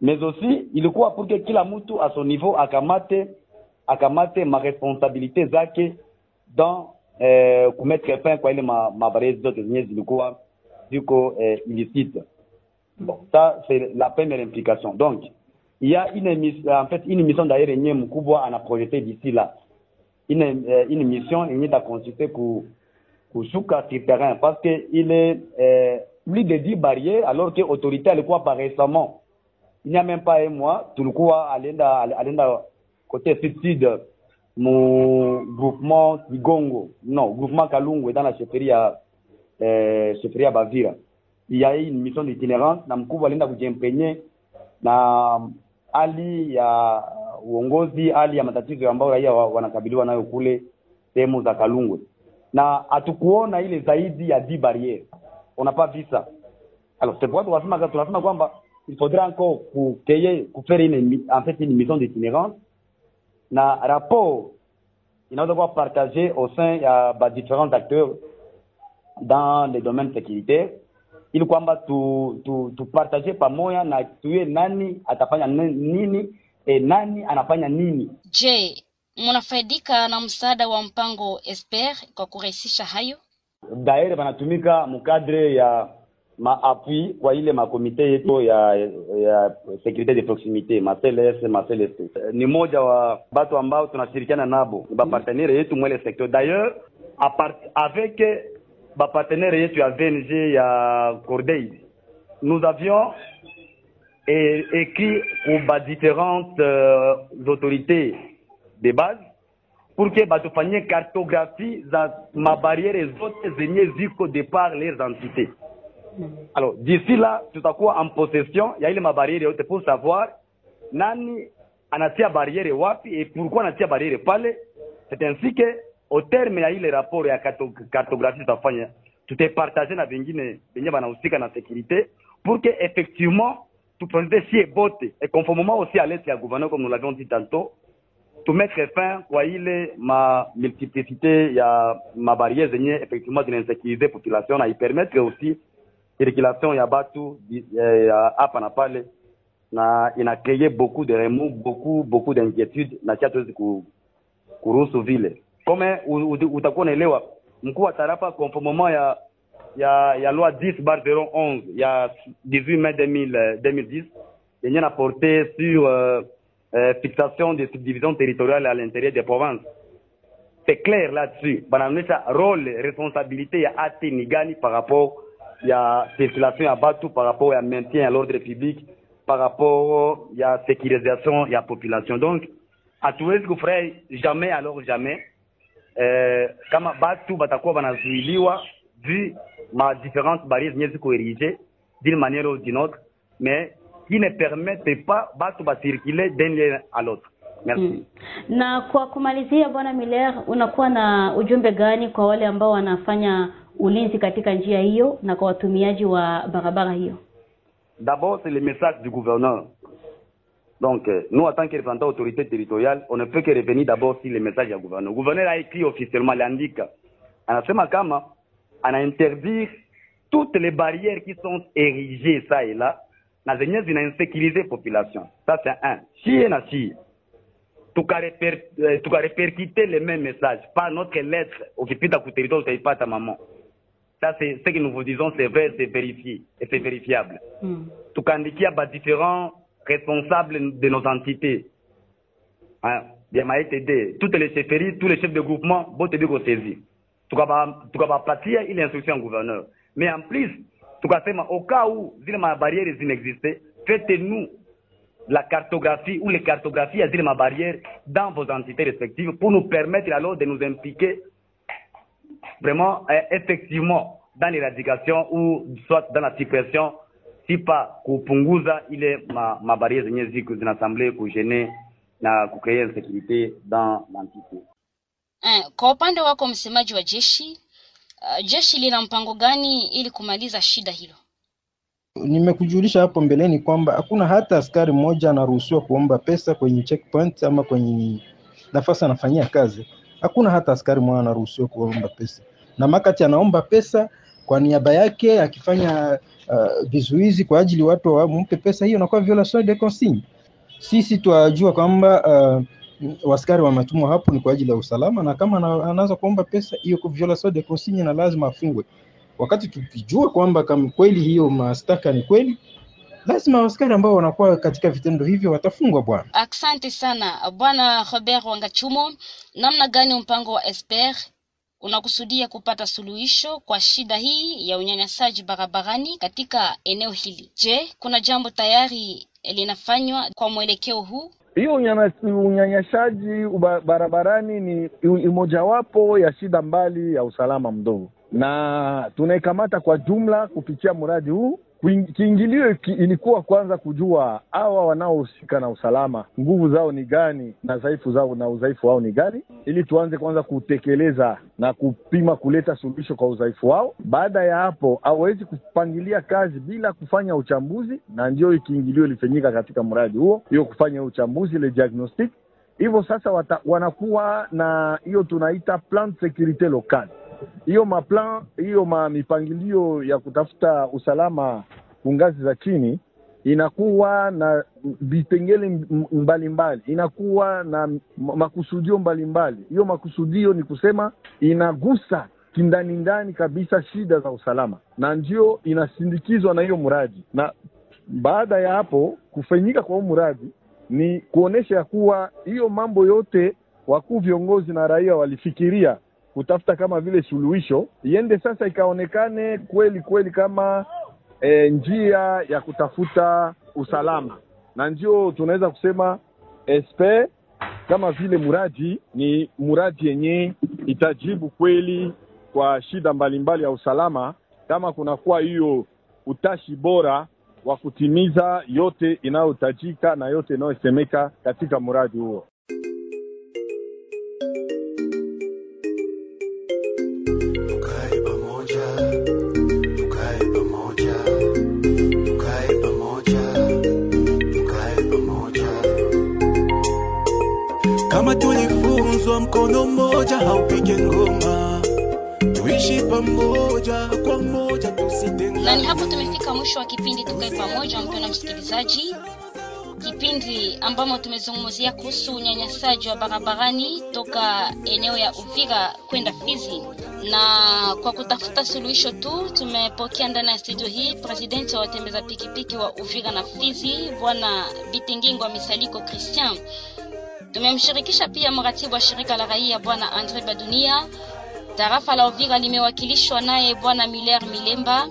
mais aussi ilikuwa pour que kila mtu à son niveau akamate akamate ma responsabilité zake dans eh, kumettre fin kwa ile ma, zote zenye zilikuwa ziko eh, illicite. Bon, ça c'est la première implication. Donc, il y a une émission, en fait une mission d'ailleurs yenye mkubwa ana projeté d'ici là. Une, eh, une mission yenye ta consisté ku kushuka sur terrain parce que il est eh, plus de 10 barrières alors que autorité alikuwa pas récemment il n'y a même pas un mois tulikuwa alienda alienda côté sud sud mu groupement Kigongo non groupement Kalungwe dans la chefferie ya eh, chefferie ya Bavira il y a eu une mission d'itinérance. Na mkubwa alienda na hali ya uongozi hali ya matatizo ambayo raia wa- wanakabiliwa nayo kule sehemu za Kalungwe. Na hatukuona ile zaidi ya 10 barrières. On n'a pas vu ça. Alors c'est pourquoi tunasema tunasema kwamba il encore mission na rapport inaweza kuwa partagé au sein ya ba différents acteurs dans les domaines sécuritaires ili kwamba tu, tu, tupartage pamoja na tuye nani atafanya nini e, nani anafanya nini. Je, mnafaidika na msaada wa mpango Esper kwa kurahisisha hayo? daire banatumika mkadre ya maapui kwa ile makomite yetu ya, ya securite de proximité maCLS maCLST ni moja wa batu ambao tunashirikiana nabo ni bapartenere yetu mwele secteur. D'ailleurs apart- avec bapartenere yetu ya VNG ya Cordeil. Nous avions écrit ba différentes euh, autorités de base pour que batufanyie cartographie za mabariere zote zenye ziko de par les entités. Alors d'ici là tutakuwa en possession ya ile mabariere yote pour savoir nani anatia bariere wapi et pourquoi anatia bariere pale. C'est ainsi que au terme ya ile rapport ya cartographie tutafanya tutaipartage na vingine venye banahusika na sécurité pour que effectivement tuprojete sie bote et conformément aussi à l'aide ya gouverneur comme nous l'avions dit tantôt to mettre fin kwa ile ma multiplicité ya mabariere zenye effectivement zinainsécurize population na ipermettre aussi circulation ya batu ya hapa na pale na beaucoup de remous beaucoup beaucoup d'inquiétude na vile u- utakuwa unaelewa. Mkuu wa tarafa conformément ya ya ya loi 10 bar 011 ya 18 mai 2000, euh, 2010 yenye na porté sur euh, euh, fixation des subdivisions territoriales à l'intérieur des provinces. C'est clair là-dessus. Banaonyesha role responsabilité ya ati ni gani par rapport ya circulation ya batu par rapport ya maintien ya l'ordre public par rapport ya sécurisation ya population. Donc hatuwezi kufurahi jamais alors jamais eh, kama batu batakuwa banazuiliwa vu ma différentes barrières zenye ziko érigé d'une manière ou d'une autre mais qui ne permettent pas batu basirkule d'un lieu à l'autre merci Mm. Na kwa kumalizia, bwana Miller, unakuwa na ujumbe gani kwa wale ambao wanafanya ulinzi katika njia hiyo na kwa watumiaji wa barabara hiyo? D'abord, c'est le message du gouverneur. Donc, euh, nous, en tant que représentants autorité territoriale, on ne peut que revenir d'abord sur le message du gouverneur. Le gouverneur a écrit officiellement, l'andika. Anasema kama, ana interdire toutes les barrières qui sont érigées, ça et là, na zenye zinainsécuriser population. Ça, c'est un. Chie na chie. tukareper, eh, tukarepercuter les mêmes messages par notre lettre ukipita ku territoire utaipata maman ça c'est ce que nous vous disons c'est vrai c'est vérifié et c'est vérifiable tukaandikia ba différents responsables de nos entités. Hein, vya maetd toutes les chefferies tous les chefs de groupement bote biko saisi tukaba tukabapatia ile instruction ya gouverneur. Mais en plus tukasema au cas où zile mabariere zinexiste faites-nous la cartographie ou les cartographies à dire ma barrière dans vos entités respectives pour nous permettre alors de nous impliquer vraiment euh, effectivement dans l'éradication ou soit dans la suppression si pas kupunguza ile ma, ma barrière zenye ziko zinasemble kujene na kukreye insekurite dans l'entité Eh, kwa upande wako msemaji wa jeshi uh, jeshi lina mpango gani ili kumaliza shida hilo? Nimekujulisha hapo mbeleni kwamba hakuna hata askari mmoja anaruhusiwa kuomba pesa kwenye checkpoint ama kwenye nafasi anafanyia kazi. Hakuna hata askari mmoja anaruhusiwa kuomba pesa, na makati anaomba pesa kwa niaba yake akifanya uh, vizuizi kwa ajili watu wampe pesa, hiyo inakuwa violation de consigne. Sisi twajua kwamba uh, waskari wametumwa hapo ni kwa ajili ya usalama, na kama ana- anaanza kuomba pesa, hiyo kwa violation de consigne na lazima afungwe. Wakati tukijua kwamba kama kweli hiyo mashtaka ni kweli, lazima waskari ambao wanakuwa katika vitendo hivyo watafungwa bwana. Asante sana bwana Robert Wangachumo. Namna gani mpango wa Esper unakusudia kupata suluhisho kwa shida hii ya unyanyasaji barabarani katika eneo hili? Je, kuna jambo tayari linafanywa kwa mwelekeo huu? hiyo unyanyasaji barabarani ni imojawapo mojawapo ya shida mbali ya usalama mdogo, na tunaikamata kwa jumla kupitia mradi huu. Kiingilio ki- ilikuwa kwanza kujua hawa wanaohusika na usalama nguvu zao ni gani na dhaifu zao na udhaifu wao ni gani, ili tuanze kwanza kutekeleza na kupima kuleta suluhisho kwa udhaifu wao. Baada ya hapo, hawawezi kupangilia kazi bila kufanya uchambuzi, na ndio kiingilio ilifanyika katika mradi huo, hiyo kufanya uchambuzi ile diagnostic. Hivyo sasa wata, wanakuwa na hiyo tunaita plan securite locale hiyo maplan hiyo ma mipangilio ya kutafuta usalama kungazi za chini inakuwa na vipengele mbalimbali mbalimbali, inakuwa na makusudio mbalimbali. Hiyo mbali. makusudio ni kusema inagusa kindani ndani kabisa shida za usalama, na ndio inasindikizwa na hiyo mradi. Na baada ya hapo kufanyika kwa huu mradi ni kuonesha ya kuwa hiyo mambo yote wakuu viongozi na raia walifikiria kutafuta kama vile suluhisho iende sasa ikaonekane kweli kweli kama e, njia ya kutafuta usalama, na ndio tunaweza kusema espe kama vile muradi ni muradi yenye itajibu kweli kwa shida mbalimbali mbali ya usalama, kama kunakuwa hiyo utashi bora wa kutimiza yote inayohitajika na yote inayosemeka katika mradi huo. Haupige ngoma, tuishi pamoja kwa moja, na ni hapo tumefika mwisho wa kipindi tukae pamoja mpendwa msikilizaji. Kipindi ambamo tumezungumzia kuhusu unyanyasaji wa barabarani toka eneo ya uvira kwenda fizi. Na kwa kutafuta suluhisho tu tumepokea ndani ya studio hii presidenti wa watembeza pikipiki wa uvira na fizi bwana bitengingwa misaliko christian tumemshirikisha pia mratibu wa shirika la raia bwana andre badunia. Tarafa la uvira limewakilishwa naye bwana miller milemba.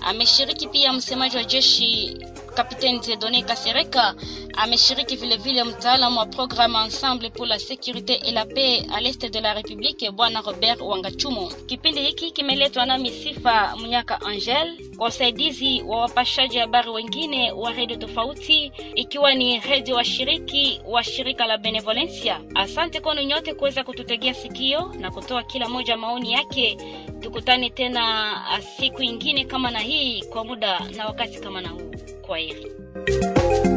Ameshiriki pia msemaji wa jeshi kapiteni Dieudonné Kasereka ameshiriki vilevile vile mtaalamu wa programme Ensemble pour la sécurité et la paix à l'est de la République bwana Robert Wangachumo. Kipindi hiki kimeletwa na Misifa Mnyaka Angel kwa usaidizi wa wapashaji habari wengine wa redio tofauti, ikiwa ni redio washiriki wa shirika la Benevolencia. Asante kwenu nyote kuweza kututegea sikio na kutoa kila moja maoni yake. Tukutane tena ah, siku ingine kama na hii kwa muda na wakati kama na huu. Shortwave.